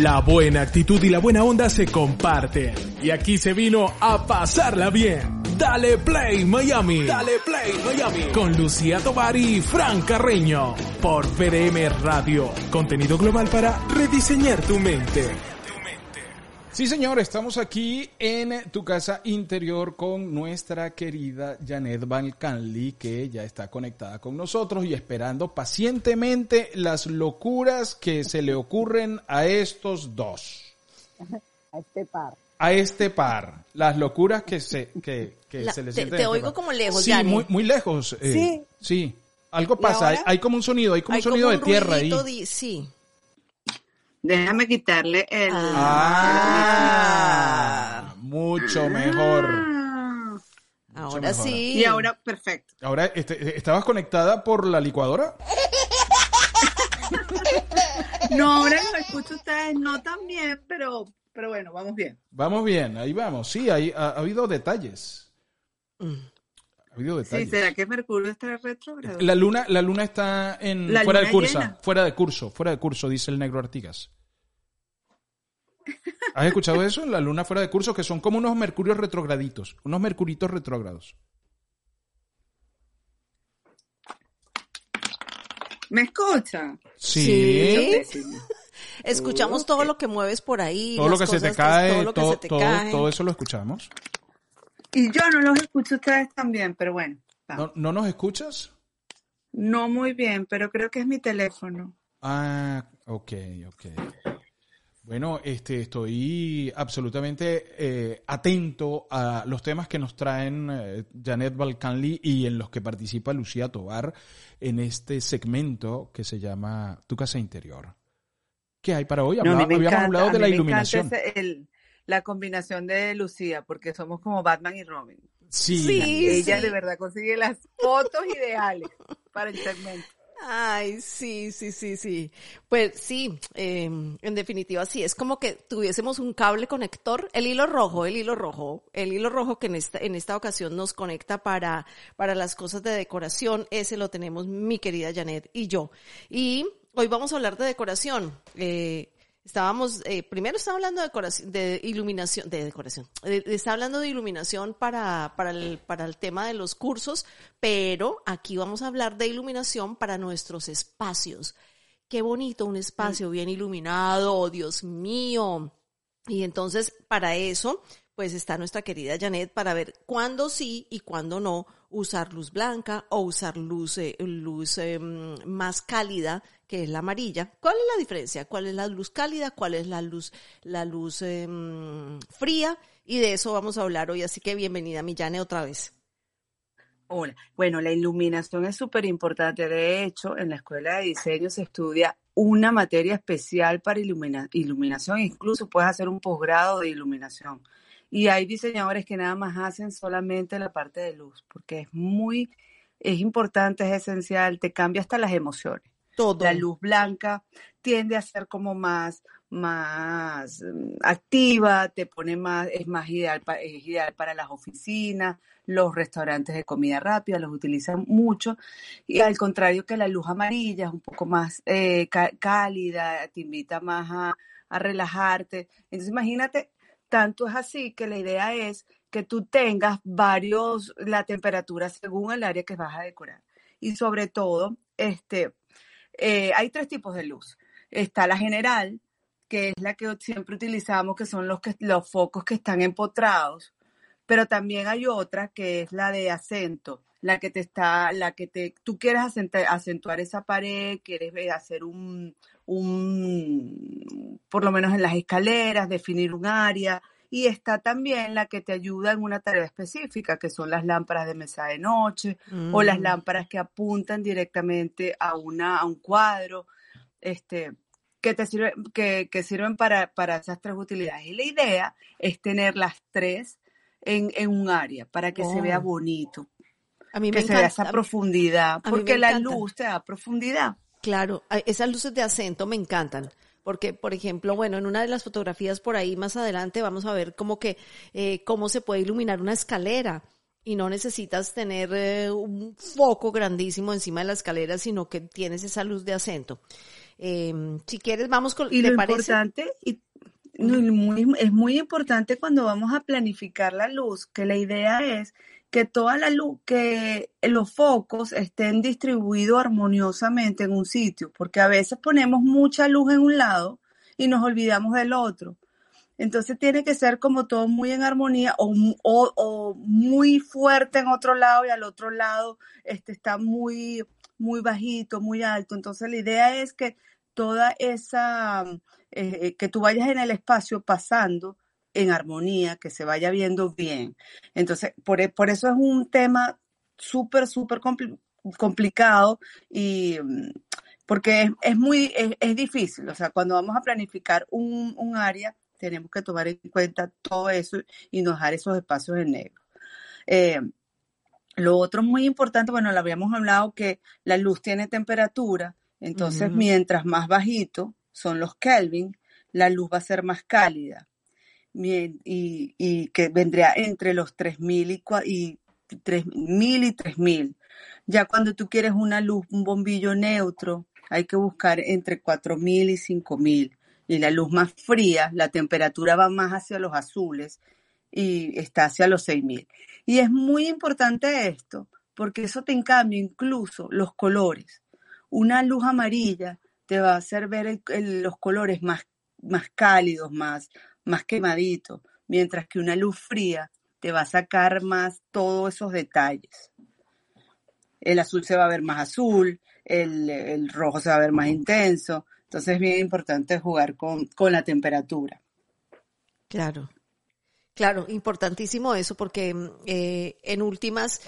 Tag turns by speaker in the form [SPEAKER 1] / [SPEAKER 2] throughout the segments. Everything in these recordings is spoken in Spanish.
[SPEAKER 1] La buena actitud y la buena onda se comparten. Y aquí se vino a pasarla bien. Dale Play Miami. Dale Play Miami. Con Lucía Tobar y Fran Carreño. Por PDM Radio. Contenido global para rediseñar tu mente.
[SPEAKER 2] Sí, señor, estamos aquí en tu casa interior con nuestra querida Janet Van Canley, que ya está conectada con nosotros y esperando pacientemente las locuras que se le ocurren a estos dos.
[SPEAKER 3] A este par.
[SPEAKER 2] A este par. Las locuras que se, que, que
[SPEAKER 4] La-
[SPEAKER 2] se le
[SPEAKER 4] te, te
[SPEAKER 2] este
[SPEAKER 4] oigo
[SPEAKER 2] par.
[SPEAKER 4] como lejos,
[SPEAKER 2] Sí, muy, muy lejos. eh,
[SPEAKER 3] Sí.
[SPEAKER 2] Sí. Algo
[SPEAKER 3] ¿Y
[SPEAKER 2] pasa, hay, hay como un sonido, hay como
[SPEAKER 4] Hay
[SPEAKER 2] un sonido de
[SPEAKER 4] un
[SPEAKER 2] tierra ahí.
[SPEAKER 4] di- sí.
[SPEAKER 5] Déjame quitarle el...
[SPEAKER 2] Ah, mucho mejor.
[SPEAKER 5] Ah.
[SPEAKER 4] Ahora
[SPEAKER 2] mejor.
[SPEAKER 4] sí.
[SPEAKER 5] Y ahora, perfecto.
[SPEAKER 2] Ahora, este, ¿estabas conectada por la licuadora?
[SPEAKER 5] No, ahora los escucho a ustedes, no tan bien, pero, pero bueno, vamos bien.
[SPEAKER 2] Vamos bien, ahí vamos. Sí, hay, ha, ha habido detalles.
[SPEAKER 4] Mm.
[SPEAKER 2] Ha habido
[SPEAKER 5] Sí,
[SPEAKER 2] detalles.
[SPEAKER 5] ¿será que Mercurio está retrógrado?
[SPEAKER 2] La luna, la luna está en
[SPEAKER 5] La
[SPEAKER 2] fuera de curso, fuera de curso, fuera de curso, dice el negro Artigas. ¿Has escuchado eso? La luna fuera de curso, que son como unos mercurios retrograditos, unos mercuritos retrógrados.
[SPEAKER 5] ¿Me escucha?
[SPEAKER 2] Sí.
[SPEAKER 4] Sí. Escuchamos todo lo que mueves por ahí.
[SPEAKER 2] Todo lo que se te cae,
[SPEAKER 4] todo
[SPEAKER 2] eso lo escuchamos.
[SPEAKER 5] Y yo no los escucho a ustedes también, pero bueno.
[SPEAKER 2] ¿No, ¿No nos escuchas?
[SPEAKER 5] No muy bien, pero creo que es mi teléfono.
[SPEAKER 2] Ah, ok, ok. Bueno, este, estoy absolutamente eh, atento a los temas que nos traen eh, Janet Balcanli y en los que participa Lucía Tobar en este segmento que se llama Tu casa interior. ¿Qué hay para hoy?
[SPEAKER 5] No,
[SPEAKER 2] habíamos
[SPEAKER 5] encanta,
[SPEAKER 2] hablado
[SPEAKER 5] a
[SPEAKER 2] de
[SPEAKER 5] mí
[SPEAKER 2] la
[SPEAKER 5] me
[SPEAKER 2] iluminación.
[SPEAKER 5] encanta ese- el- la combinación de Lucía, porque somos como Batman y Robin.
[SPEAKER 2] Sí,
[SPEAKER 4] Sí.
[SPEAKER 5] Ella de verdad consigue las fotos ideales para el segmento.
[SPEAKER 4] Ay, sí, sí, sí, sí. Pues sí, eh, en definitiva sí, es como que tuviésemos un cable conector, el hilo rojo, el hilo rojo, el hilo rojo que en esta, en esta ocasión nos conecta para, para las cosas de decoración, ese lo tenemos mi querida Janet y yo. Y hoy vamos a hablar de decoración. Eh, Estábamos, eh, primero estaba hablando de iluminación, de decoración, está hablando de iluminación para, para el, para el tema de los cursos, pero aquí vamos a hablar de iluminación para nuestros espacios. Qué bonito un espacio bien iluminado, oh, Dios mío. Y entonces, para eso, pues está nuestra querida Janet para ver cuándo sí y cuándo no usar luz blanca o usar luz, eh, luz eh, más cálida, que es la amarilla. ¿Cuál es la diferencia? ¿Cuál es la luz cálida? ¿Cuál es la luz, la luz eh, fría? Y de eso vamos a hablar hoy, así que bienvenida, mi Jane, otra vez.
[SPEAKER 5] Hola. Bueno, la iluminación es súper importante. De hecho, en la escuela de diseño se estudia una materia especial para ilumina- iluminación. Incluso puedes hacer un posgrado de iluminación. Y hay diseñadores que nada más hacen solamente la parte de luz, porque es muy, es importante, es esencial, te cambia hasta las emociones.
[SPEAKER 4] Todo.
[SPEAKER 5] La luz blanca tiende a ser como más, más mm, activa, te pone más, es más ideal, es ideal para las oficinas, los restaurantes de comida rápida los utilizan mucho. Y al contrario que la luz amarilla es un poco más eh, cá- cálida, te invita más a, a relajarte. Entonces imagínate, tanto es así que la idea es que tú tengas varios, la temperatura según el área que vas a decorar. Y sobre todo, este, eh, hay tres tipos de luz. Está la general, que es la que siempre utilizamos, que son los, los focos que están empotrados, pero también hay otra que es la de acento, la que te está, la que te, tú quieres acentuar esa pared, quieres eh, hacer un, un, por lo menos en las escaleras, definir un área, y está también la que te ayuda en una tarea específica, que son las lámparas de mesa de noche, o las
[SPEAKER 4] Mm.
[SPEAKER 5] lámparas que apuntan directamente a, una, a un cuadro, este, que, te sirve, que, que sirven para, para esas tres utilidades. Y la idea es tener las tres en, en un área para que se vea
[SPEAKER 4] Oh.
[SPEAKER 5] bonito,
[SPEAKER 4] A mí me
[SPEAKER 5] que se vea esa profundidad, porque la luz te da profundidad.
[SPEAKER 4] Claro, esas luces de acento me encantan. Porque, por ejemplo, bueno, en una de las fotografías por ahí más adelante vamos a ver como que eh, cómo se puede iluminar una escalera y no necesitas tener eh, un foco grandísimo encima de la escalera, sino que tienes esa luz de acento. Eh, si quieres, vamos con...
[SPEAKER 5] Y
[SPEAKER 4] ¿te
[SPEAKER 5] lo
[SPEAKER 4] parece?
[SPEAKER 5] importante, y, no, y muy- es muy importante cuando vamos a planificar la luz, que la idea es que toda la luz, que los focos estén distribuidos armoniosamente en un sitio, porque a veces ponemos mucha luz en un lado y nos olvidamos del otro. Entonces tiene que ser como todo muy en armonía o, o- muy fuerte en otro lado y al otro lado este, está muy, muy bajito, muy alto. Entonces la idea es que toda esa, eh, que tú vayas en el espacio pasando en armonía, que se vaya viendo bien. Entonces, por, e- por eso es un tema súper, súper compli- complicado y mm, porque es, es muy, es, es difícil. O sea, cuando vamos a planificar un, un área, tenemos que tomar en cuenta todo eso y no dejar esos espacios en negro. Eh, lo otro muy importante, bueno, lo habíamos hablado que la luz tiene temperatura, entonces mientras más bajito son los Kelvin, la luz va a ser más cálida Y, que vendría entre los 3000 y, y 3000 y 3000. Ya cuando tú quieres una luz, un bombillo neutro, hay que buscar entre 4000 y 5000. Y la luz más fría, la temperatura va más hacia los azules y está hacia los 6000. Y es muy importante esto, porque eso te cambia incluso los colores. Una luz amarilla te va a hacer ver los colores más, más cálidos, más, más quemaditos, mientras que una luz fría te va a sacar más todos esos detalles. El azul se va a ver más azul, el, el rojo se va a ver más intenso. Entonces es bien importante jugar con, con la temperatura.
[SPEAKER 4] Claro, claro, importantísimo eso porque mm, eh, en últimas,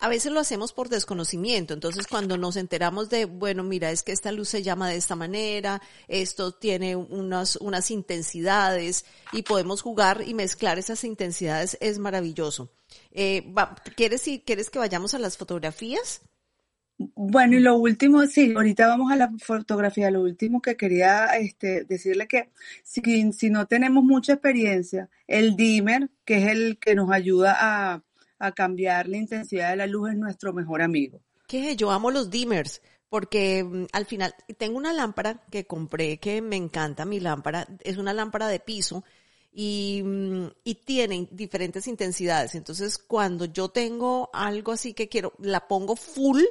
[SPEAKER 4] a veces lo hacemos por desconocimiento, entonces cuando nos enteramos de, bueno, mira, es que esta luz se llama de esta manera, esto tiene unas, unas intensidades y podemos jugar y mezclar esas intensidades, es maravilloso. Eh, ¿quieres, ¿Quieres que vayamos a las fotografías?
[SPEAKER 5] Bueno, y lo último, sí, ahorita vamos a la fotografía. Lo último que quería este, decirle que si, si no tenemos mucha experiencia, el dimmer, que es el que nos ayuda a, a cambiar la intensidad de la luz, es nuestro mejor amigo.
[SPEAKER 4] que yo amo los dimmers porque mm, al final tengo una lámpara que compré que me encanta mi lámpara es una lámpara de piso y, mm, y diferentes intensidades entonces cuando yo tengo algo así que quiero la pongo full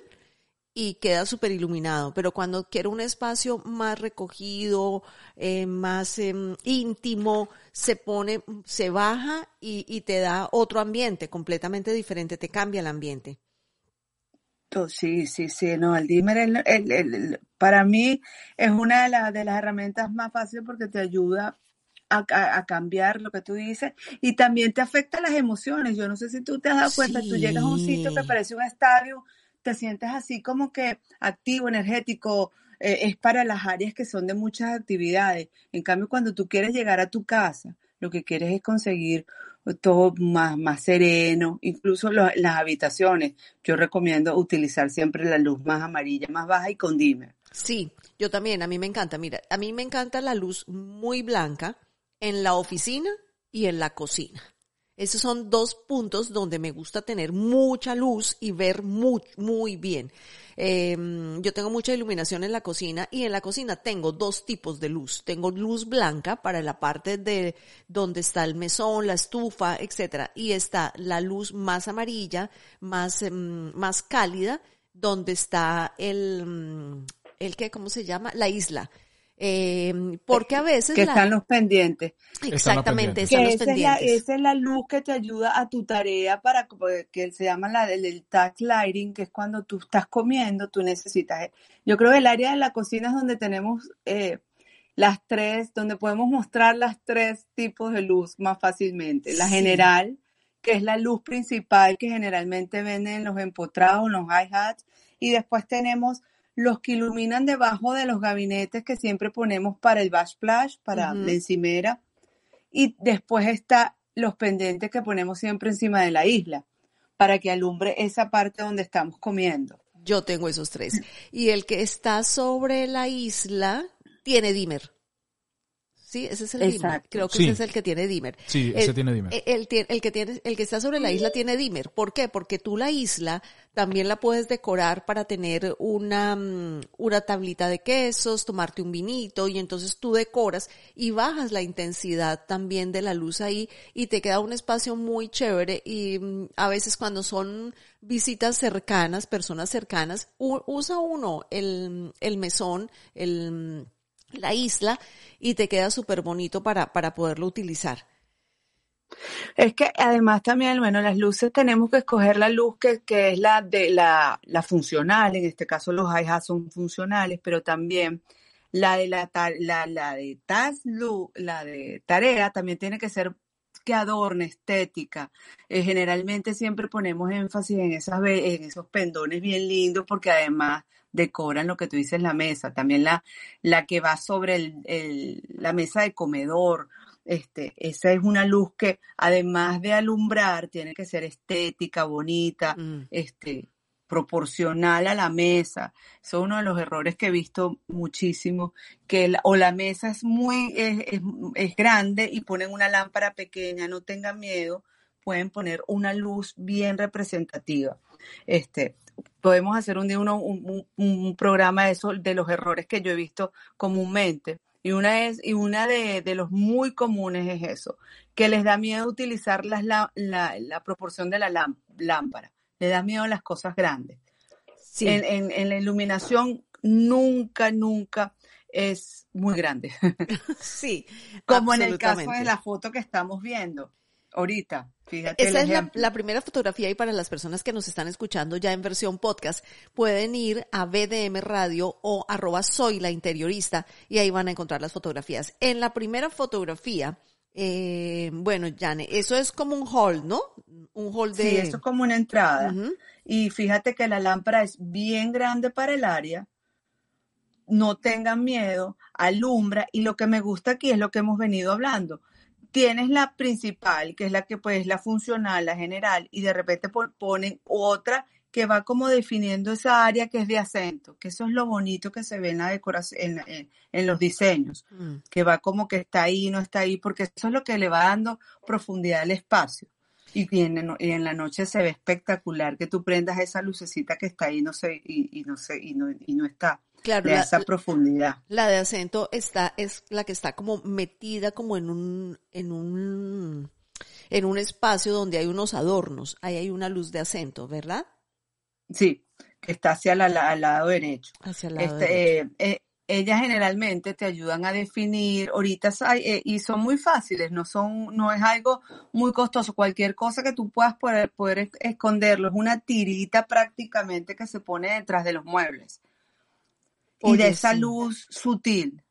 [SPEAKER 4] y queda súper iluminado, pero cuando quiero un espacio más recogido, eh, más em, íntimo, se pone, se baja y, y te da otro ambiente completamente diferente, te cambia el ambiente.
[SPEAKER 5] Sí, sí, sí, no, el dimmer es, el- el- el- para mí es una de, las de las herramientas más fáciles porque te ayuda a, a- cambiar lo que tú dices y también te afecta las emociones. Yo no sé si tú te has dado cuenta, tú llegas a un sitio que
[SPEAKER 4] Sí.
[SPEAKER 5] parece un estadio, te sientes así como que activo, energético, eh, es para las áreas que son de muchas actividades. En cambio, cuando tú quieres llegar a tu casa, lo que quieres es conseguir todo más, más sereno, incluso lo- las habitaciones. Yo recomiendo utilizar siempre la luz más amarilla, más baja y con dimmer.
[SPEAKER 4] Sí, yo también, a mí me encanta. Mira, a mí me encanta la luz muy blanca en la oficina y en la cocina. Esos son dos puntos donde me gusta tener mucha luz y ver muy, muy bien. Eh, yo tengo mucha iluminación en la cocina y en la cocina tengo dos tipos de luz. Tengo luz blanca para la parte de donde está el mesón, la estufa, etcétera, y está la luz más amarilla, más, em, más cálida, donde está el, mm, el que, ¿cómo se llama? La isla. Eh, porque a veces
[SPEAKER 5] que
[SPEAKER 4] la-
[SPEAKER 5] están los pendientes.
[SPEAKER 4] exactamente
[SPEAKER 2] pendientes.
[SPEAKER 4] están
[SPEAKER 5] Que
[SPEAKER 4] los
[SPEAKER 5] esa es, la,
[SPEAKER 4] pendientes.
[SPEAKER 5] esa es la luz que te ayuda a tu tarea para que se llama la del el task lighting, que es cuando tú estás comiendo, tú necesitas. Yo creo que el área de la cocina es donde tenemos eh, las tres, donde podemos mostrar las tres tipos de luz más fácilmente. La
[SPEAKER 4] Sí.
[SPEAKER 5] general, que es la luz principal que generalmente venden en los empotrados, en los hi-hats, y después tenemos los que iluminan debajo de los gabinetes que siempre ponemos para el backsplash, para la encimera. Y después está los pendientes que ponemos siempre encima de la isla, para que alumbre esa parte donde estamos comiendo.
[SPEAKER 4] Yo tengo esos tres. Y el que está sobre la isla tiene dimmer. Sí, ese es el dimmer. Creo que
[SPEAKER 2] Sí.
[SPEAKER 4] ese es el que tiene dimmer.
[SPEAKER 2] Sí, ese
[SPEAKER 4] El-
[SPEAKER 2] tiene dimmer.
[SPEAKER 4] El, el que tiene, el que está sobre la isla tiene dimmer. ¿Por qué? Porque tú la isla también la puedes decorar para tener una, mm, una tablita de quesos, tomarte un vinito y entonces tú decoras y bajas la intensidad también de la luz ahí y te queda un espacio muy chévere y mm, a veces cuando son visitas cercanas, personas cercanas, usa uno el, el mesón, el, la isla y te queda súper bonito para, para poderlo utilizar.
[SPEAKER 5] Es que además también, bueno, las luces tenemos que escoger la luz que, que es la de la, la funcional, en este caso los hi son funcionales, pero también la de la, la, la de la de tarea también tiene que ser que adorne, estética. Eh, generalmente siempre ponemos énfasis en, esas, en esos pendones bien lindos porque además decoran lo que tú dices, la mesa. También la, la que va sobre el, la mesa de comedor este, esa es una luz que además de alumbrar, tiene que ser estética, bonita, mm. este, proporcional a la mesa. Eso es uno de los errores que he visto muchísimo, que o la mesa es muy, es, es, grande y ponen una lámpara pequeña, no tengan miedo, pueden poner una luz bien representativa. Este, podemos hacer un día uno, un, un, programa de eso, de los errores que yo he visto comúnmente. Y una, es, y una de, los muy comunes es eso, que les da miedo utilizar la, la, proporción de la lámpara, les da miedo las cosas grandes. En, en, la iluminación nunca, nunca es muy grande.
[SPEAKER 4] Sí.
[SPEAKER 5] Como en el caso de la foto que estamos viendo ahorita. Fíjate
[SPEAKER 4] Esa es la, primera fotografía y para las personas que nos están escuchando ya en versión podcast, pueden ir a BDM Radio o arroba soy la interiorista y ahí van a encontrar las fotografías. En la primera fotografía, eh, bueno, Jane, eso es como un hall, ¿no? Un hall de...
[SPEAKER 5] Sí, eso es como una entrada. Y fíjate que la lámpara es bien grande para el área. No tengan miedo, alumbra. Y lo que me gusta aquí es lo que hemos venido hablando tienes la principal, que es la que pues la funcional, la general, y de repente ponen otra que va como definiendo esa área que es de acento, que eso es lo bonito que se ve en la decoración, en, los diseños, mm. que va como que está ahí, no está ahí, porque eso es lo que le va dando profundidad al espacio. Y en, y en la noche se ve espectacular que tú prendas esa lucecita que está ahí no sé, y, no sé, y no, y no está.
[SPEAKER 4] Claro,
[SPEAKER 5] de esa profundidad.
[SPEAKER 4] La de acento está, es la que está como metida como en un, en un, en un espacio donde hay unos adornos. Ahí hay una luz de acento, ¿verdad?
[SPEAKER 5] Sí, que está hacia la, al lado derecho. Hacia el lado este, derecho. Eh, eh, ellas generalmente te ayudan a definir, ahorita eh, y son muy fáciles, no son, no es algo muy costoso. Cualquier cosa que tú puedas poder, poder esconderlo, es una tirita prácticamente que se pone detrás de los muebles y de esa luz sutil.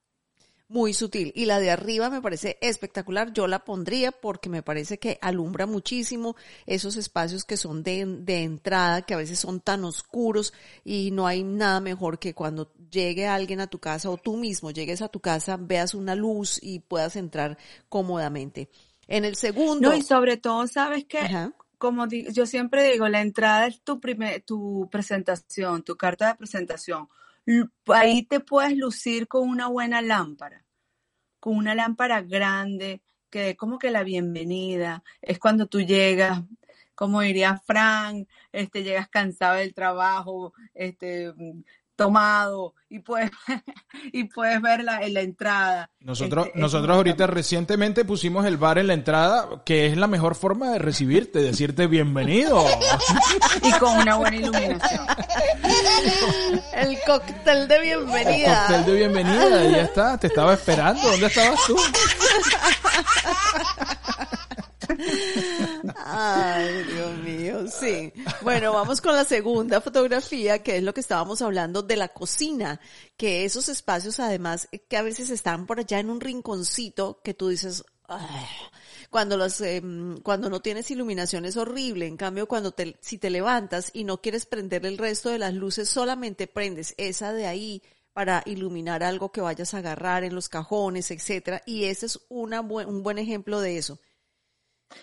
[SPEAKER 4] Muy sutil. Y la de arriba me parece espectacular. Yo la pondría porque me parece que alumbra muchísimo esos espacios que son de, de entrada, que a veces son tan oscuros y no hay nada mejor que cuando llegue alguien a tu casa o tú mismo llegues a tu casa, veas una luz y puedas entrar cómodamente. En el segundo.
[SPEAKER 5] No, y sobre todo, ¿sabes qué? Como yo siempre digo, la entrada es tu, primer, tu presentación, tu carta de presentación ahí te puedes lucir con una buena lámpara, con una lámpara grande, que es como que la bienvenida, es cuando tú llegas, como diría Frank, este, llegas cansado del trabajo, este, tomado y puedes, y puedes verla en la entrada.
[SPEAKER 2] Nosotros, este, nosotros ahorita recientemente pusimos el bar en la entrada, que es la mejor forma de recibirte, decirte bienvenido.
[SPEAKER 5] y con una buena iluminación.
[SPEAKER 4] El cóctel de bienvenida.
[SPEAKER 2] El cóctel de bienvenida, ya está, te estaba esperando. ¿Dónde estabas tú?
[SPEAKER 4] Ay, Dios mío, sí. Bueno, vamos con la segunda fotografía, que es lo que estábamos hablando de la cocina, que esos espacios además que a veces están por allá en un rinconcito que tú dices, cuando los, em, cuando no tienes iluminación es horrible. En cambio, cuando te, si te levantas y no quieres prender el resto de las luces, solamente prendes esa de ahí para iluminar algo que vayas a agarrar en los cajones, etcétera. Y ese es una un buen ejemplo de eso.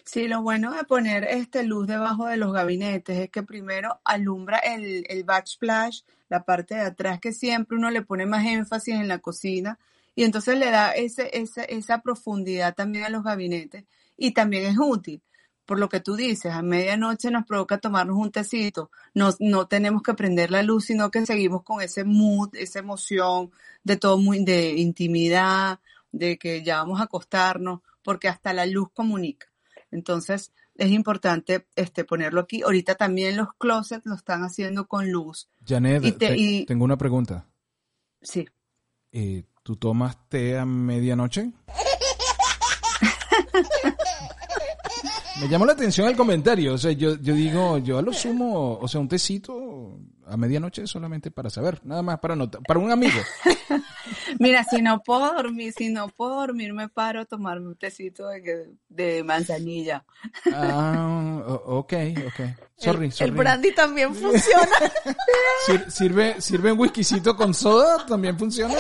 [SPEAKER 5] Sí, lo bueno de poner este luz debajo de los gabinetes es que primero alumbra el, el backsplash, la parte de atrás que siempre uno le pone más énfasis en la cocina y entonces le da ese, esa profundidad también a los gabinetes y también es útil por lo que tú dices, a medianoche nos provoca tomarnos un tecito, no, no tenemos que prender la luz, sino que seguimos con ese mood, esa emoción de todo muy, de intimidad, de que ya vamos a acostarnos, porque hasta la luz comunica. Entonces, es importante este, ponerlo aquí. Ahorita también los closets lo están haciendo con luz.
[SPEAKER 2] Janet,
[SPEAKER 5] Y te-
[SPEAKER 2] te-
[SPEAKER 5] y-
[SPEAKER 2] tengo una pregunta.
[SPEAKER 5] Sí.
[SPEAKER 2] Eh, ¿Tú tomas té a medianoche? Me llamó la atención el comentario. O sea, yo, yo digo, yo a lo sumo, o sea, un tecito a medianoche solamente para saber, nada más para notar, para un amigo.
[SPEAKER 5] Mira, si no puedo dormir, si no puedo dormir, me paro a tomarme un tecito de, que- de manzanilla.
[SPEAKER 2] Ah, ok, ok. Sorry,
[SPEAKER 4] el,
[SPEAKER 2] sorry.
[SPEAKER 4] el brandy también funciona.
[SPEAKER 2] Sir- sirve, sirve un whiskycito con soda, también funciona.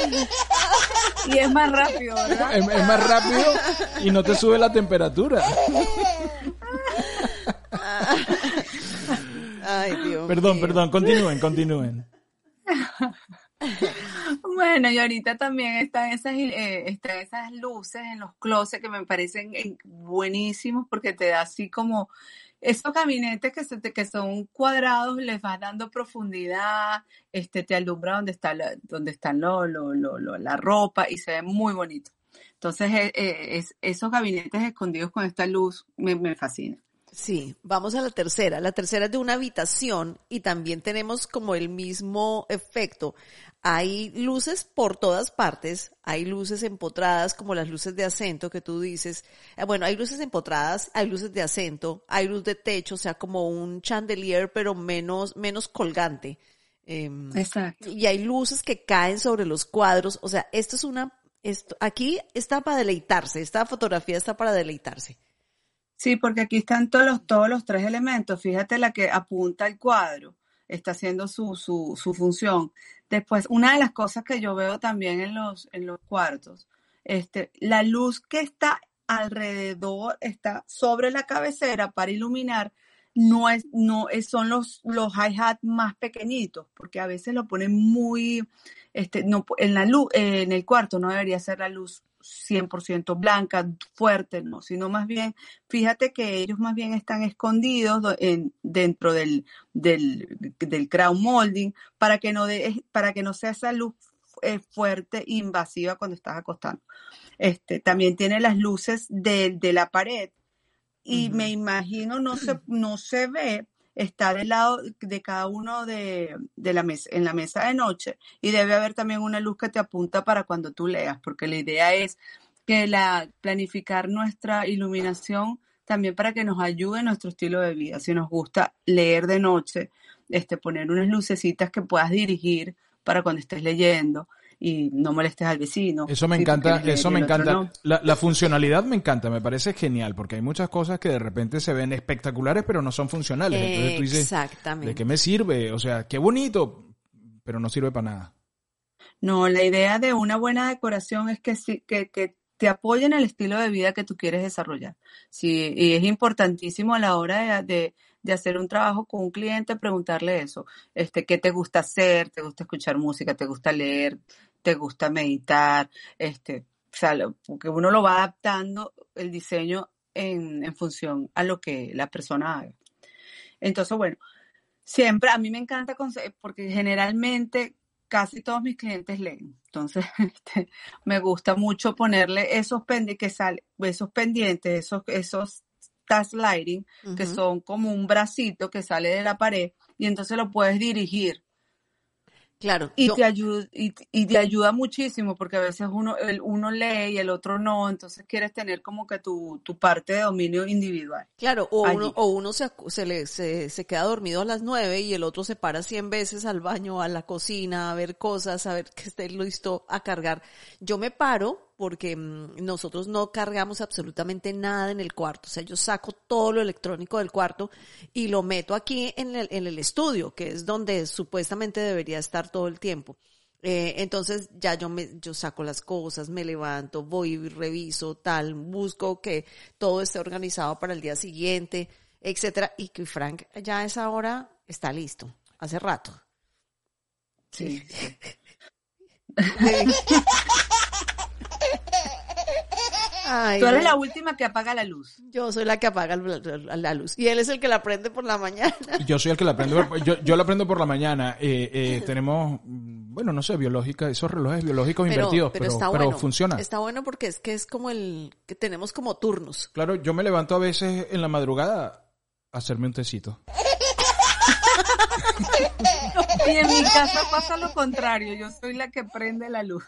[SPEAKER 5] Y es más rápido, ¿verdad?
[SPEAKER 2] Es, es más rápido y no te sube la temperatura.
[SPEAKER 4] Ay, Dios
[SPEAKER 2] Perdón,
[SPEAKER 4] mío.
[SPEAKER 2] perdón, continúen, continúen.
[SPEAKER 5] Bueno, y ahorita también están esas, eh, están esas luces en los closets que me parecen eh, buenísimos porque te da así como esos gabinetes que, se te- son cuadrados, les vas dando profundidad, este, te alumbra donde está la, donde están lo, lo- lo- la ropa y se ve muy bonito. Entonces, eh, es- esos gabinetes escondidos con esta luz me, me fascinan.
[SPEAKER 4] Sí, vamos a la tercera. La tercera es de una habitación y también tenemos como el mismo efecto. Hay luces por todas partes, hay luces empotradas como las luces de acento que tú dices. Eh, Bueno, hay luces empotradas, hay luces de acento, hay luz de techo, o sea, como un chandelier pero menos, menos colgante. Em,
[SPEAKER 5] Exacto.
[SPEAKER 4] y hay luces que caen sobre los cuadros. O sea, esto es una, esto, aquí está para deleitarse, esta fotografía está para deleitarse.
[SPEAKER 5] Sí, porque aquí están todos los, todos los tres elementos. Fíjate la que apunta el cuadro, está haciendo su, su, su función. Después, una de las cosas que yo veo también en los, en los cuartos, este, la luz que está alrededor, está sobre la cabecera para iluminar, no es, no es, son los, los hi-hat más pequeñitos, porque a veces lo ponen muy, este, no, en la luz, en el cuarto no debería ser la luz 100% blanca, fuerte, no, sino más bien, fíjate que ellos más bien están escondidos do- en, dentro del, del, del crown molding para que no de- para que no sea esa luz eh, fuerte e invasiva cuando estás acostando. Este, también tiene las luces de, de la pared y me imagino, no se, no se ve, está del lado de cada uno de, de la mesa, en la mesa de noche y debe haber también una luz que te apunta para cuando tú leas, porque la idea es que la planificar nuestra iluminación también para que nos ayude en nuestro estilo de vida. Si nos gusta leer de noche, este, poner unas lucecitas que puedas dirigir para cuando estés leyendo y no molestes al vecino.
[SPEAKER 2] Eso me encanta, eso me encanta.
[SPEAKER 5] no.
[SPEAKER 2] La, la funcionalidad me encanta, me parece genial, porque hay muchas cosas que de repente se ven espectaculares, pero no son funcionales. Entonces tú dices, ¿de
[SPEAKER 4] Exactamente.
[SPEAKER 2] qué me sirve? O sea, qué bonito, pero no sirve para nada.
[SPEAKER 5] No, la idea de una buena decoración es que, sí- que, que te apoye en el estilo de vida que tú quieres desarrollar. Sí, y es importantísimo a la hora de, de- de hacer un trabajo con un cliente preguntarle eso. Este, ¿qué te gusta hacer? ¿Te gusta escuchar música? ¿Te gusta leer? ¿Te gusta meditar? Este, o sea, porque uno lo va adaptando el diseño en, en función a lo que la persona haga. Entonces, bueno, siempre a mí me encanta porque generalmente casi todos mis clientes leen. Entonces, este, me gusta mucho ponerle esos pendientes que sale, esos pendientes, esos, esos task lighting, que son como un bracito que sale de la pared, y entonces lo puedes dirigir.
[SPEAKER 4] Claro,
[SPEAKER 5] Y
[SPEAKER 4] yo-
[SPEAKER 5] te ayuda, y, y te ayuda muchísimo, porque a veces uno, el, uno lee y el otro no, entonces quieres tener como que tu, tu parte de dominio individual.
[SPEAKER 4] claro, o
[SPEAKER 5] allí.
[SPEAKER 4] uno, o uno se, se, le, se, se queda dormido a las nueve y el otro se para cien veces al baño, a la cocina, a ver cosas, a ver que esté listo a cargar. Yo me paro porque mm, nosotros no cargamos absolutamente nada en el cuarto. O sea, yo saco todo lo electrónico del cuarto y lo meto aquí en el, en el estudio, que es donde supuestamente debería estar todo el tiempo. Eh, entonces ya yo me, yo saco las cosas, me levanto, voy y reviso, tal, busco que todo esté organizado para el día siguiente, etcétera, y que Frank ya a esa hora está listo, hace rato.
[SPEAKER 5] Sí.
[SPEAKER 4] Ay,
[SPEAKER 5] Tú eres la última que apaga la luz.
[SPEAKER 4] Yo soy la que apaga la, la luz. Y él es el que la prende por la mañana.
[SPEAKER 2] Yo soy el que la prendo, por- yo, yo la prendo por la mañana. Eh, eh, tenemos, bueno, no sé, biológica, esos relojes biológicos invertidos, pero,
[SPEAKER 4] está
[SPEAKER 2] pero
[SPEAKER 4] bueno.
[SPEAKER 2] funciona.
[SPEAKER 4] Está bueno porque es que es como el que tenemos como turnos.
[SPEAKER 2] Claro, yo me levanto a veces en la madrugada a hacerme un tecito.
[SPEAKER 5] Y en mi casa pasa lo contrario. Yo soy la que prende la luz.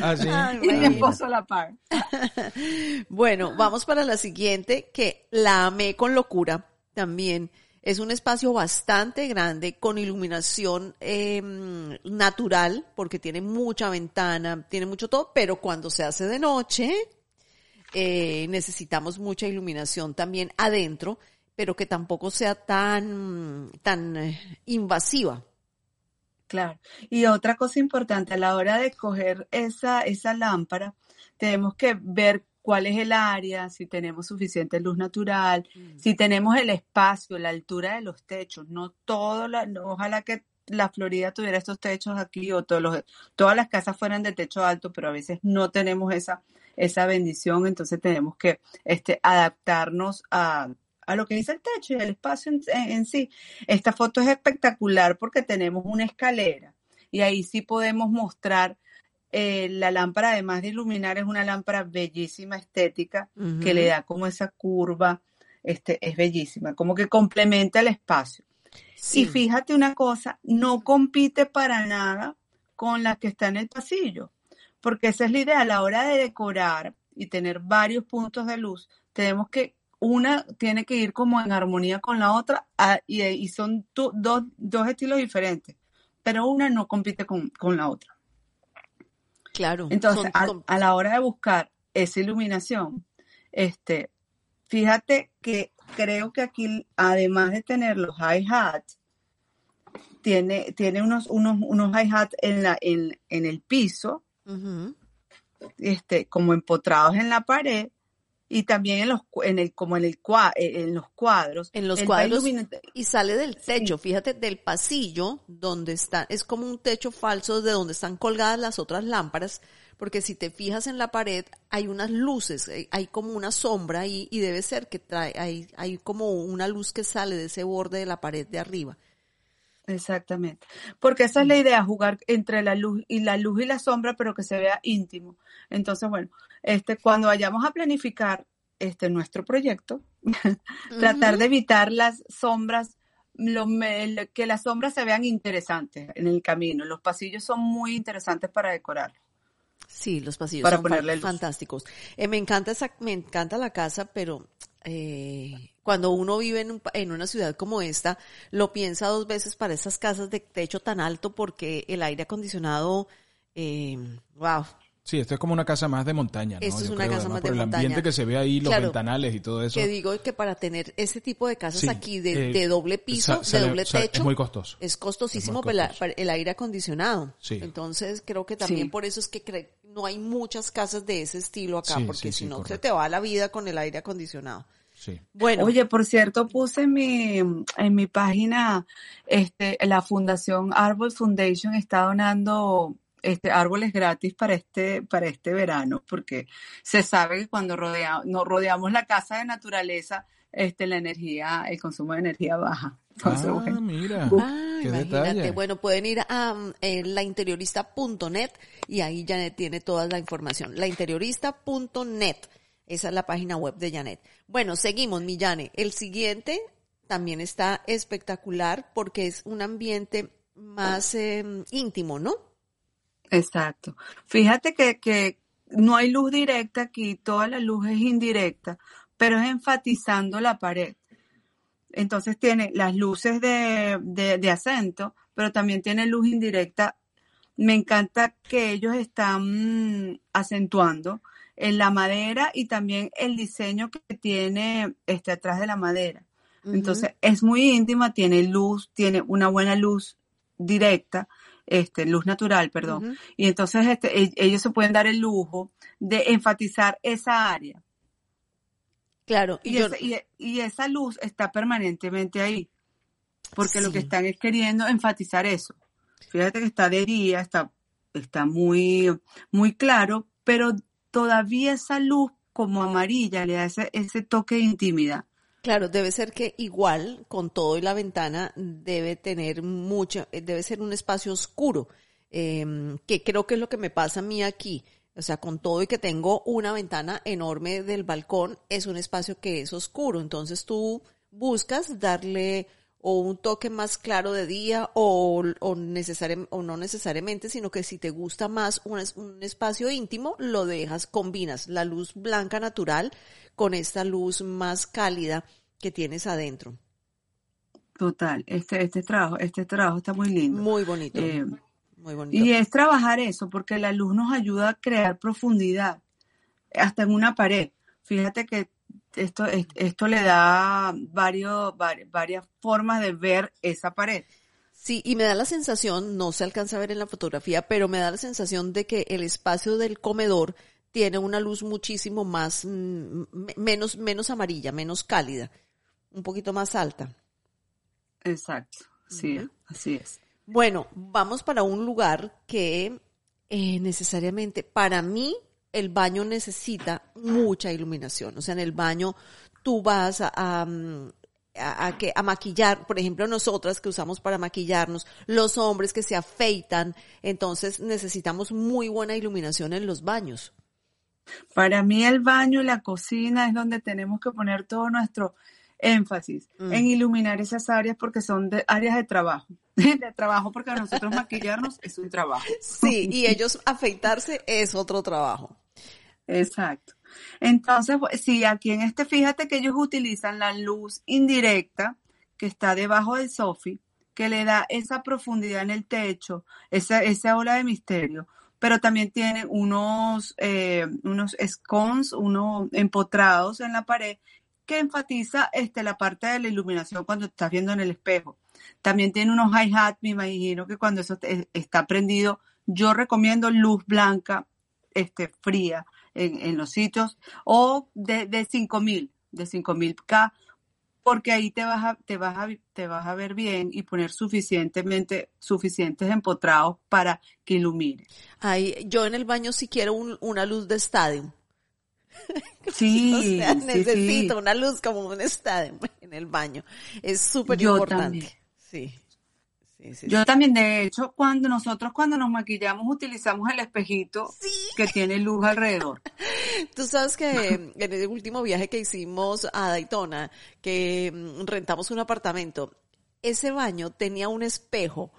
[SPEAKER 2] Ah, sí.
[SPEAKER 4] Ay,
[SPEAKER 5] Y mi
[SPEAKER 4] bueno.
[SPEAKER 5] esposo la apaga.
[SPEAKER 4] Bueno, vamos para la siguiente, que la amé con locura también. Es un espacio bastante grande con iluminación eh, natural, porque tiene mucha ventana, tiene mucho todo, pero cuando se hace de noche, eh, necesitamos mucha iluminación también adentro, pero que tampoco sea tan, tan eh, invasiva.
[SPEAKER 5] Claro. Y otra cosa importante, a la hora de escoger esa, esa lámpara, tenemos que ver cuál es el área, si tenemos suficiente luz natural, si tenemos el espacio, la altura de los techos, no todo, la, no- ojalá que la Florida tuviera estos techos aquí o todos los, todas las casas fueran de techo alto, pero a veces no tenemos esa, esa bendición, entonces tenemos que este, adaptarnos a, a lo que dice el techo y el espacio en, sí. Esta foto es espectacular porque tenemos una escalera y ahí sí podemos mostrar eh, la lámpara, además de iluminar, es una lámpara bellísima, estética, que le da como esa curva, este, es bellísima, como que complementa el espacio.
[SPEAKER 4] Sí.
[SPEAKER 5] Y fíjate una cosa, no compite para nada con la que está en el pasillo, porque esa es la idea, a la hora de decorar y tener varios puntos de luz, tenemos que una tiene que ir como en armonía con la otra ah, y, y son tu- dos, dos estilos diferentes, pero una no compite con, con la otra.
[SPEAKER 4] Claro.
[SPEAKER 5] Entonces,
[SPEAKER 4] son-
[SPEAKER 5] a,
[SPEAKER 4] son-
[SPEAKER 5] a la hora de buscar esa iluminación, este, fíjate que creo que aquí, además de tener los hi-hats, tiene, tiene unos, unos, unos hi-hats en, la, en, en el piso, este, como empotrados en la pared, y también en los, en el, como en el cua- en los cuadros.
[SPEAKER 4] En los cuadros y sale del techo, fíjate, del pasillo donde está, es como un techo falso de donde están colgadas las otras lámparas, porque si te fijas en la pared hay unas luces, hay- hay como una sombra ahí y debe ser que trae, hay, hay como una luz que sale de ese borde de la pared de arriba.
[SPEAKER 5] Exactamente. Porque esa es la idea, jugar entre la luz y la luz y la sombra, pero que se vea íntimo. Entonces, bueno, este, cuando vayamos a planificar este nuestro proyecto, tratar de evitar las sombras, lo que las sombras se vean interesantes en el camino. Los pasillos son muy interesantes para decorar.
[SPEAKER 4] Sí, los pasillos
[SPEAKER 5] Para
[SPEAKER 4] son
[SPEAKER 5] ponerle
[SPEAKER 4] fantásticos. Eh, me encanta esa, me encanta la casa, pero eh, cuando uno vive en, un en una ciudad como esta, lo piensa dos veces para esas casas de techo tan alto porque el aire acondicionado, eh, wow,
[SPEAKER 2] Sí, esto es como una casa más de montaña, ¿no?
[SPEAKER 4] Esto es
[SPEAKER 2] Yo
[SPEAKER 4] una
[SPEAKER 2] creo,
[SPEAKER 4] casa
[SPEAKER 2] además,
[SPEAKER 4] más de
[SPEAKER 2] por el ambiente que se ve ahí, los
[SPEAKER 4] Claro.
[SPEAKER 2] ventanales y todo eso.
[SPEAKER 4] que digo que para tener ese tipo de casas
[SPEAKER 2] Sí,
[SPEAKER 4] aquí de,
[SPEAKER 2] eh,
[SPEAKER 4] de doble piso,
[SPEAKER 2] sa- sale-
[SPEAKER 4] de doble
[SPEAKER 2] sa-
[SPEAKER 4] techo,
[SPEAKER 2] Es muy costoso.
[SPEAKER 4] es costosísimo
[SPEAKER 2] Es muy
[SPEAKER 4] para la-
[SPEAKER 2] costoso.
[SPEAKER 4] para el aire acondicionado.
[SPEAKER 2] Sí.
[SPEAKER 4] Entonces creo que también
[SPEAKER 5] Sí.
[SPEAKER 4] por eso es que cre- no hay muchas casas de ese estilo acá,
[SPEAKER 2] Sí,
[SPEAKER 4] porque
[SPEAKER 2] sí,
[SPEAKER 4] si
[SPEAKER 2] sí,
[SPEAKER 4] no se
[SPEAKER 2] correcto.
[SPEAKER 4] te va la vida con el aire acondicionado.
[SPEAKER 2] Sí.
[SPEAKER 4] Bueno,
[SPEAKER 5] Oye, por cierto, puse en mi, en mi página, este, la Fundación Árbol Foundation está donando este, árboles gratis para este, para este verano, porque se sabe que cuando rodea, nos rodeamos la casa de naturaleza, este, la energía, el consumo de energía baja. Entonces,
[SPEAKER 2] ah,
[SPEAKER 5] bueno,
[SPEAKER 2] mira.
[SPEAKER 4] Ah,
[SPEAKER 2] qué
[SPEAKER 4] imagínate.
[SPEAKER 2] detalle.
[SPEAKER 4] Bueno, pueden ir a um, eh, lainteriorista.net y ahí Janet tiene toda la información. Lainteriorista.net. Esa es la página web de Janet. Bueno, seguimos, mi Jane. El siguiente también está espectacular porque es un ambiente más eh, íntimo, ¿no?
[SPEAKER 5] Exacto. Fíjate que, que no hay luz directa aquí, toda la luz es indirecta, pero es enfatizando la pared. Entonces tiene las luces de, de, de acento, pero también tiene luz indirecta. Me encanta que ellos están acentuando en la madera y también el diseño que tiene este atrás de la madera. Entonces es muy íntima, tiene luz, tiene una buena luz directa, este, luz natural, perdón. Y entonces este, e- ellos se pueden dar el lujo de enfatizar esa área.
[SPEAKER 4] Claro, y,
[SPEAKER 5] Y,
[SPEAKER 4] yo,
[SPEAKER 5] ese- y- y esa luz está permanentemente ahí. Porque lo que están es queriendo enfatizar eso. Fíjate que está de día, está, está muy, muy claro, pero todavía esa luz como amarilla, le da ese, ese toque de intimidad.
[SPEAKER 4] Claro, debe ser que igual con todo y la ventana debe tener mucho, eh, debe ser un espacio oscuro, em, que creo que es lo que me pasa a mí aquí. O sea, con todo y que tengo una ventana enorme del balcón, es un espacio que es oscuro. Entonces tú buscas darle o un toque más claro de día o, o, necesari- o no necesariamente, sino que si te gusta más un, es- un espacio íntimo, lo dejas, combinas la luz blanca natural con esta luz más cálida que tienes adentro.
[SPEAKER 5] Total, este, este trabajo, este trabajo está muy lindo.
[SPEAKER 4] Muy bonito,
[SPEAKER 5] Eh,
[SPEAKER 4] muy bonito.
[SPEAKER 5] y es trabajar eso, porque la luz nos ayuda a crear profundidad, hasta en una pared. Fíjate que esto, es- esto le da varios, varias formas de ver esa pared.
[SPEAKER 4] Sí, y me da la sensación, no se alcanza a ver en la fotografía, pero me da la sensación de que el espacio del comedor tiene una luz muchísimo más, mm, me- menos, menos amarilla, menos cálida, un poquito más alta.
[SPEAKER 5] Exacto, sí, así es.
[SPEAKER 4] Bueno, vamos para un lugar que eh, necesariamente, para mí, el baño necesita mucha iluminación. O sea, en el baño tú vas a, a, mm, a- a que, a maquillar, por ejemplo, nosotras que usamos para maquillarnos, los hombres que se afeitan, entonces necesitamos muy buena iluminación en los baños.
[SPEAKER 5] Para mí el baño y la cocina es donde tenemos que poner todo nuestro énfasis
[SPEAKER 4] Mm.
[SPEAKER 5] en iluminar esas áreas porque son de, áreas de trabajo. De trabajo porque a nosotros maquillarnos es un trabajo.
[SPEAKER 4] Sí, y ellos afeitarse es otro trabajo.
[SPEAKER 5] Exacto. Entonces, pues, sí, aquí en este, fíjate que ellos utilizan la luz indirecta que está debajo del sofi, que le da esa profundidad en el techo, esa, esa ola de misterio, pero también tiene unos, eh, unos scones, unos empotrados en la pared que enfatiza este, la parte de la iluminación cuando estás viendo en el espejo. También tiene unos hi-hat, me imagino que cuando eso te- está prendido, yo recomiendo luz blanca, este, fría, en, en los sitios o de, de 5000, de 5000K, porque ahí te vas a, te vas a, te vas a ver bien y poner suficientemente, suficientes empotrados para que ilumine.
[SPEAKER 4] Ay, yo en el baño sí quiero un- una luz de estadio.
[SPEAKER 5] Sí,
[SPEAKER 4] o sea,
[SPEAKER 5] sí, sí.
[SPEAKER 4] necesito una luz como un estadio en el baño. Es súper importante.
[SPEAKER 5] también.
[SPEAKER 4] Sí. Sí,
[SPEAKER 5] Yo también, de hecho, cuando nosotros cuando nos maquillamos utilizamos el espejito
[SPEAKER 4] sí.
[SPEAKER 5] que tiene luz alrededor.
[SPEAKER 4] Tú sabes que en el último viaje que hicimos a Daytona, que mm, rentamos un apartamento, ese baño tenía un espejo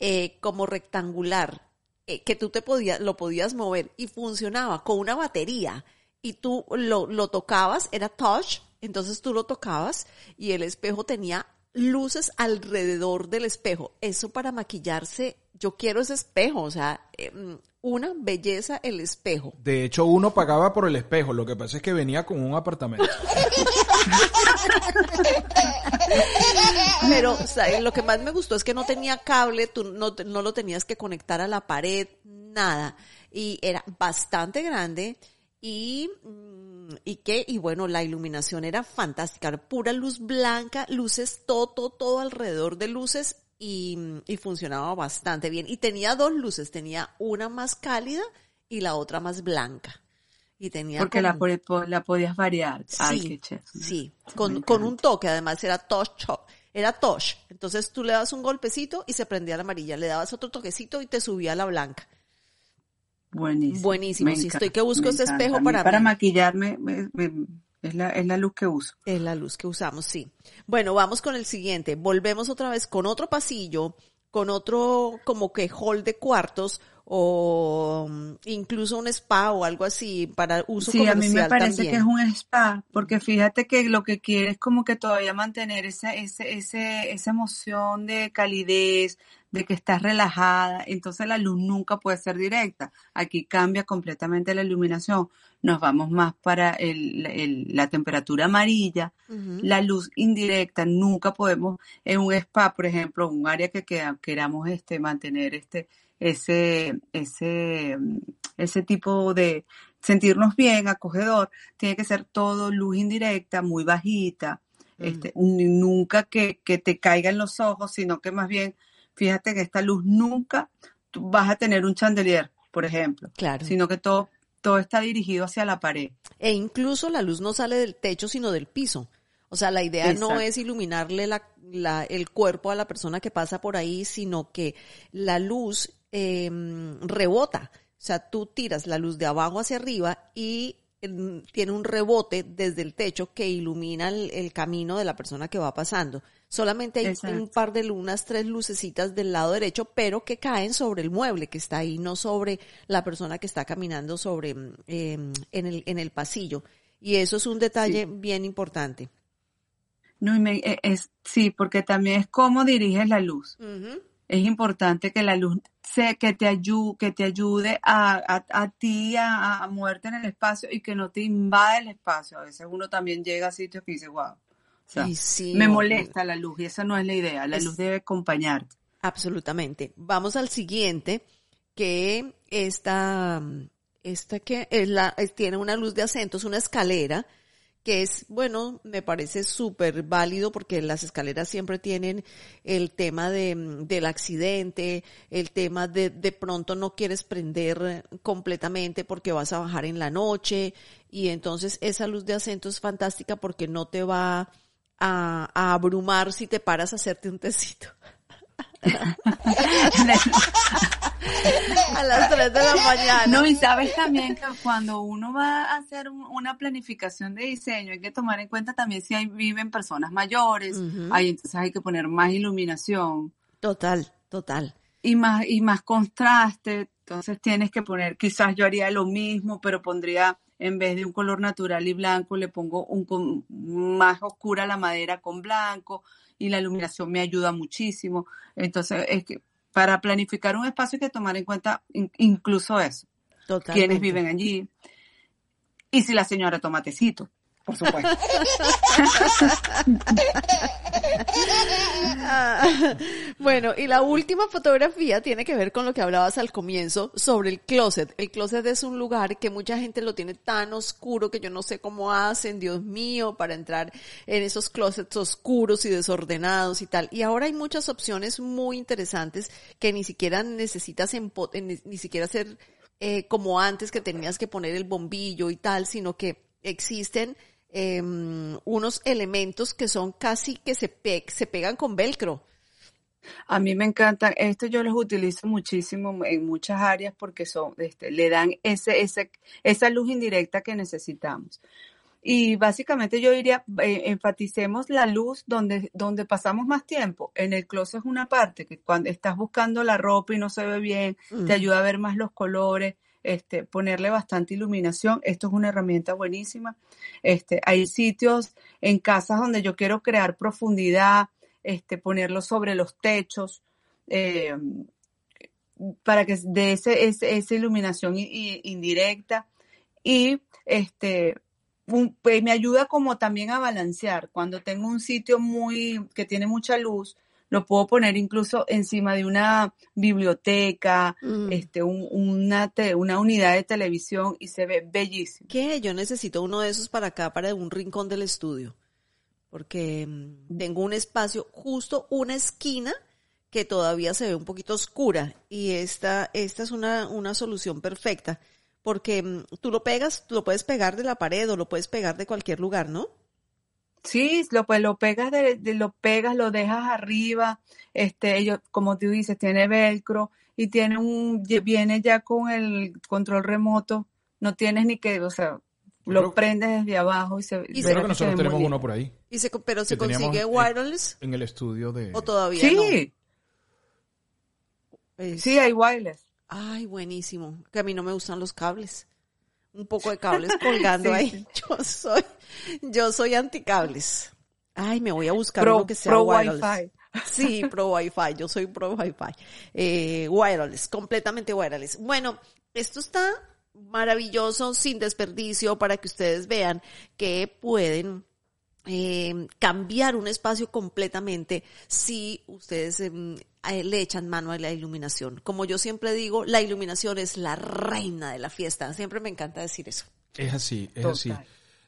[SPEAKER 4] eh, como rectangular eh, que tú te podías, lo podías mover y funcionaba con una batería y tú lo, lo tocabas, era touch, entonces tú lo tocabas y el espejo tenía luces alrededor del espejo. Eso para maquillarse, yo quiero ese espejo, o sea, mm, una belleza el espejo.
[SPEAKER 2] De hecho, uno pagaba por el espejo. Lo que pasa es que venía con un apartamento.
[SPEAKER 4] Pero ¿sabes? lo que más me gustó es que no tenía cable, tú no, no lo tenías que conectar a la pared, nada. Y era bastante grande y, mm, y que, y bueno, la iluminación era fantástica, era pura luz blanca, luces, todo, todo, todo alrededor de luces y, y funcionaba bastante bien. Y tenía dos luces, tenía una más cálida y la otra más blanca. Y tenía
[SPEAKER 5] Porque la,
[SPEAKER 4] como-
[SPEAKER 5] la podías variar. Ay,
[SPEAKER 4] Sí,
[SPEAKER 5] qué
[SPEAKER 4] sí, con, con un toque, además era touch, era touch. Entonces tú le dabas un golpecito y se prendía la amarilla, le dabas otro toquecito y te subía la blanca.
[SPEAKER 5] Buenísimo.
[SPEAKER 4] Buenísimo.
[SPEAKER 5] Me
[SPEAKER 4] Si
[SPEAKER 5] encanta,
[SPEAKER 4] estoy que busco
[SPEAKER 5] encanta.
[SPEAKER 4] espejo para
[SPEAKER 5] Para maquillarme me- me- es, la, es la luz que uso.
[SPEAKER 4] Es la luz que usamos, sí. Bueno, vamos con el siguiente. Volvemos otra vez con otro pasillo, con otro como que hall de cuartos o mm, incluso un spa o algo así para uso
[SPEAKER 5] Sí, a
[SPEAKER 4] comercial
[SPEAKER 5] mí me parece
[SPEAKER 4] también.
[SPEAKER 5] que es un spa, porque fíjate que lo que quiere es como que todavía mantener esa, ese, ese, esa emoción de calidez, de que estás relajada, entonces la luz nunca puede ser directa. Aquí cambia completamente la iluminación. Nos vamos más para el, el- la temperatura amarilla, la luz indirecta. Nunca podemos en un spa, por ejemplo, un área que queramos este mantener este ese ese ese tipo de sentirnos bien, acogedor, tiene que ser todo luz indirecta, muy bajita, este, un- nunca que, que te caiga en los ojos, sino que más bien, fíjate que esta luz nunca tú vas a tener un chandelier, por ejemplo,
[SPEAKER 4] Claro.
[SPEAKER 5] sino que todo todo está dirigido hacia la pared.
[SPEAKER 4] E incluso la luz no sale del techo, sino del piso. O sea, la idea no es iluminarle la, la- el cuerpo a la persona que pasa por ahí, sino que la luz eh, rebota. O sea, tú tiras la luz de abajo hacia arriba y mm, tiene un rebote desde el techo que ilumina el, el camino de la persona que va pasando. Solamente hay
[SPEAKER 5] Exacto.
[SPEAKER 4] un par de lunas, tres lucecitas del lado derecho, pero que caen sobre el mueble que está ahí, no sobre la persona que está caminando sobre mm, eh, en, el, en el pasillo. Y eso es un detalle bien importante.
[SPEAKER 5] No, y me- e- es, sí, porque también es cómo diriges la luz. Es importante que la luz se, que te ayude, que te ayude a, a, a ti a, a moverte en el espacio y que no te invada el espacio. A veces uno también llega a sitios que dice, wow. O sea,
[SPEAKER 4] Y sí,
[SPEAKER 5] me molesta la luz y esa no es la idea. La
[SPEAKER 4] Es-
[SPEAKER 5] luz debe acompañarte.
[SPEAKER 4] Absolutamente. Vamos al siguiente, que esta, esta que es la, es- tiene una luz de acentos, una escalera, que es, bueno, me parece súper válido porque las escaleras siempre tienen el tema de, del accidente, el tema de de pronto no quieres prender completamente porque vas a bajar en la noche y entonces esa luz de acento es fantástica porque no te va a, a abrumar si te paras a hacerte un tecito. A las 3 de la mañana.
[SPEAKER 5] No, y sabes también que cuando uno va a hacer un- una planificación de diseño, hay que tomar en cuenta también si hay, viven personas mayores,
[SPEAKER 4] Ujú.
[SPEAKER 5] ahí entonces hay que poner más iluminación
[SPEAKER 4] Total, total.
[SPEAKER 5] y más, y más contraste. Entonces tienes que poner, quizás yo haría lo mismo, pero pondría, en vez de un color natural y blanco, le pongo un con- más oscura la madera con blanco y la iluminación me ayuda muchísimo. Entonces, es que para planificar un espacio hay que tomar en cuenta in- incluso eso
[SPEAKER 4] Totalmente.
[SPEAKER 5] quienes viven allí. Y si la señora toma tecito, por supuesto.
[SPEAKER 4] Bueno, y la última fotografía tiene que ver con lo que hablabas al comienzo sobre el closet. El closet es un lugar que mucha gente lo tiene tan oscuro que yo no sé cómo hacen, Dios mío, para entrar en esos closets oscuros y desordenados y tal. Y ahora hay muchas opciones muy interesantes que ni siquiera necesitas ni, ni siquiera hacer eh, como antes que tenías que poner el bombillo y tal, sino que existen em, unos elementos que son casi que se, pe- se pegan con velcro.
[SPEAKER 5] A mí me encanta, esto yo los utilizo muchísimo en muchas áreas porque son, este, le dan ese, ese, esa luz indirecta que necesitamos. Y básicamente yo diría, eh, enfaticemos la luz donde, donde pasamos más tiempo. En el closet es una parte que cuando estás buscando la ropa y no se ve bien,
[SPEAKER 4] Mm.
[SPEAKER 5] te ayuda a ver más los colores, este, ponerle bastante iluminación. Esto es una herramienta buenísima. Este, hay sitios en casas donde yo quiero crear profundidad, este, ponerlo sobre los techos, eh, para que de ese, esa iluminación indirecta y este pues me ayuda como también a balancear. Cuando tengo un sitio muy que tiene mucha luz, lo puedo poner incluso encima de una biblioteca,
[SPEAKER 4] Mm.
[SPEAKER 5] este, un- una, te- una unidad de televisión y se ve bellísimo.
[SPEAKER 4] ¿Qué? Yo necesito uno de esos para acá, para un rincón del estudio. Porque mm, tengo un espacio, justo una esquina que todavía se ve un poquito oscura. Y esta, esta es una, una solución perfecta. Porque mm, tú lo pegas, tú lo puedes pegar de la pared o lo puedes pegar de cualquier lugar, ¿no?
[SPEAKER 5] Sí, lo, pues lo pegas, de, de- lo pegas, lo dejas arriba, este, ellos, como tú dices, tiene velcro y tiene un, viene ya con el control remoto, no tienes ni que, o sea, lo
[SPEAKER 2] Creo-
[SPEAKER 5] prendes desde abajo y se
[SPEAKER 4] Y
[SPEAKER 2] Creo que nosotros tenemos uno por ahí,
[SPEAKER 4] Y se, pero se consigue
[SPEAKER 2] en-
[SPEAKER 4] wireless
[SPEAKER 2] en el estudio de...
[SPEAKER 4] o todavía no.
[SPEAKER 5] Sí,
[SPEAKER 4] Es-
[SPEAKER 5] sí, hay wireless.
[SPEAKER 4] Ay, buenísimo. Que a mí no me gustan los cables. Un poco de cables colgando
[SPEAKER 5] Sí,
[SPEAKER 4] ahí. Yo soy, yo soy anticables. Ay, me voy a buscar
[SPEAKER 5] Pro,
[SPEAKER 4] uno que sea
[SPEAKER 5] pro
[SPEAKER 4] wireless.
[SPEAKER 5] Wi-Fi.
[SPEAKER 4] Sí, pro Wi-Fi. Yo soy pro Wi-Fi. Eh, wireless, completamente wireless. Bueno, esto está maravilloso, sin desperdicio, para que ustedes vean que pueden eh, cambiar un espacio completamente si ustedes em, eh, le echan mano a la iluminación. Como yo siempre digo, la iluminación es la reina de la fiesta. Siempre me encanta decir eso.
[SPEAKER 2] Es así, es
[SPEAKER 5] Total.
[SPEAKER 2] así.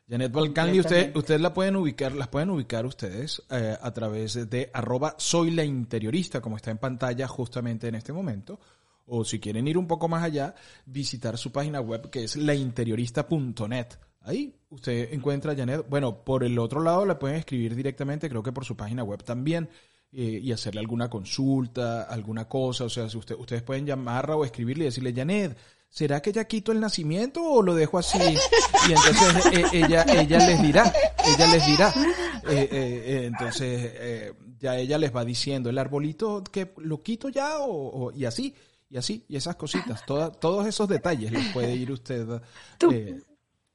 [SPEAKER 2] Janet usted,
[SPEAKER 5] Completamente.
[SPEAKER 2] ustedes la pueden ubicar, las pueden ubicar ustedes eh, a través de arroba soy la interiorista, como está en pantalla justamente en este momento, o si quieren ir un poco más allá, visitar su página web que es lainteriorista.net. Ahí usted encuentra a Janet. Bueno, por el otro lado le pueden escribir directamente, creo que por su página web también, eh, y hacerle alguna consulta, alguna cosa. O sea, si usted, ustedes pueden llamarla o escribirle y decirle, Janet, ¿será que ya quito el nacimiento o lo dejo así? Y entonces eh, ella, ella les dirá, ella les dirá. Eh, eh, entonces eh, ya ella les va diciendo, el arbolito que lo quito ya o, o- y así, y así, y esas cositas, toda- todos esos detalles los puede ir usted.
[SPEAKER 5] Tú-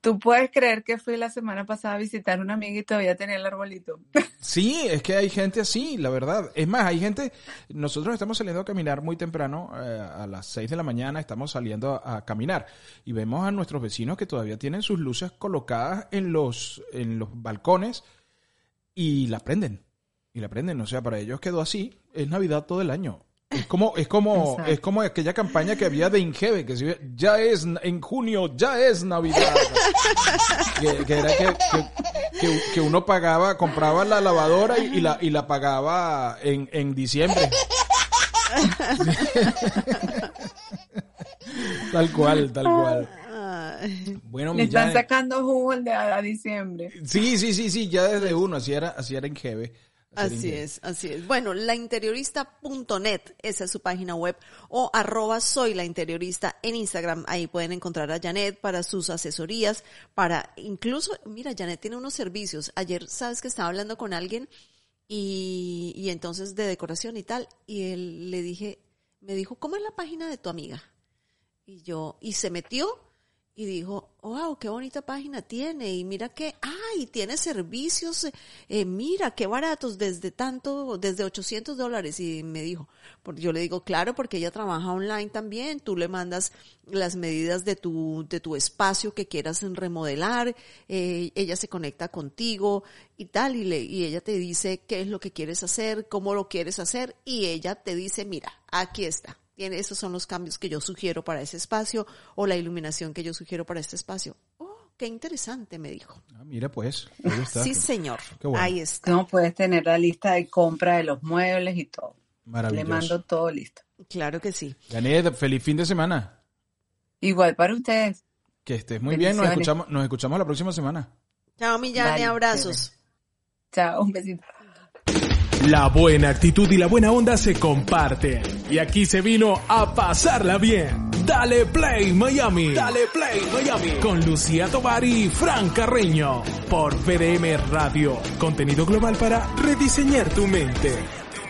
[SPEAKER 5] ¿Tú puedes creer que fui la semana pasada a visitar a una amiga y todavía tenía el arbolito?
[SPEAKER 2] Sí, es que hay gente así, la verdad. Es más, hay gente, nosotros estamos saliendo a caminar muy temprano, eh, a las 6 de la mañana estamos saliendo a, caminar y vemos a nuestros vecinos que todavía tienen sus luces colocadas en los, en los balcones y la prenden. Y la prenden, o sea, para ellos quedó así, es Navidad todo el año. Es como, es como,
[SPEAKER 5] Exacto.
[SPEAKER 2] es como aquella campaña que había de Ingeve, que se- ya es, en junio, ya es Navidad. que, que era que, que, que- que uno pagaba, compraba la lavadora y, y la, y la pagaba en, en diciembre. tal cual, tal cual. Bueno,
[SPEAKER 5] Le están sacando jugo el de a, a diciembre.
[SPEAKER 2] Sí, sí, sí, sí, ya desde uno, así era, así era en Jeve.
[SPEAKER 4] Así es, así es. Bueno, lainteriorista.net, esa es su página web, o arroba soy la interiorista en Instagram. Ahí pueden encontrar a Janet para sus asesorías, para incluso, mira, Janet tiene unos servicios. Ayer, sabes que estaba hablando con alguien y, y entonces de decoración y tal, y él le dije, me dijo, ¿cómo es la página de tu amiga? Y yo, y se metió y dijo, wow, qué bonita página tiene. Y mira que, ay, tiene servicios, eh, mira, qué baratos, desde tanto, desde 800 dólares. Y me dijo, yo le digo, claro, porque ella trabaja online también. Tú le mandas las medidas de tu, de tu espacio que quieras remodelar. eh, ella se conecta contigo y tal. Y, le, y ella te dice qué es lo que quieres hacer, cómo lo quieres hacer. Y ella te dice, mira, aquí está. Tiene, esos son los cambios que yo sugiero para ese espacio o la iluminación que yo sugiero para este espacio. Oh, qué interesante, me dijo.
[SPEAKER 2] Ah, mira, pues, ahí está.
[SPEAKER 4] Sí, señor.
[SPEAKER 2] Qué bueno.
[SPEAKER 4] Ahí está.
[SPEAKER 5] No puedes tener la lista de compra de los muebles y todo. Le
[SPEAKER 2] Maravilloso.
[SPEAKER 5] mando todo listo.
[SPEAKER 4] Claro que sí.
[SPEAKER 2] Janet, feliz fin de semana.
[SPEAKER 5] Igual para ustedes.
[SPEAKER 2] Que estés muy bien, nos escuchamos, nos escuchamos la próxima semana.
[SPEAKER 4] Chao, Millane,
[SPEAKER 5] Vale,
[SPEAKER 4] abrazos.
[SPEAKER 5] Chao, un besito.
[SPEAKER 1] La buena actitud y la buena onda se comparten. Y aquí se vino a pasarla bien. Dale Play Miami. Dale Play Miami. Con Lucía Tobar y Fran Carreño. Por VDM Radio. Contenido global para rediseñar tu mente.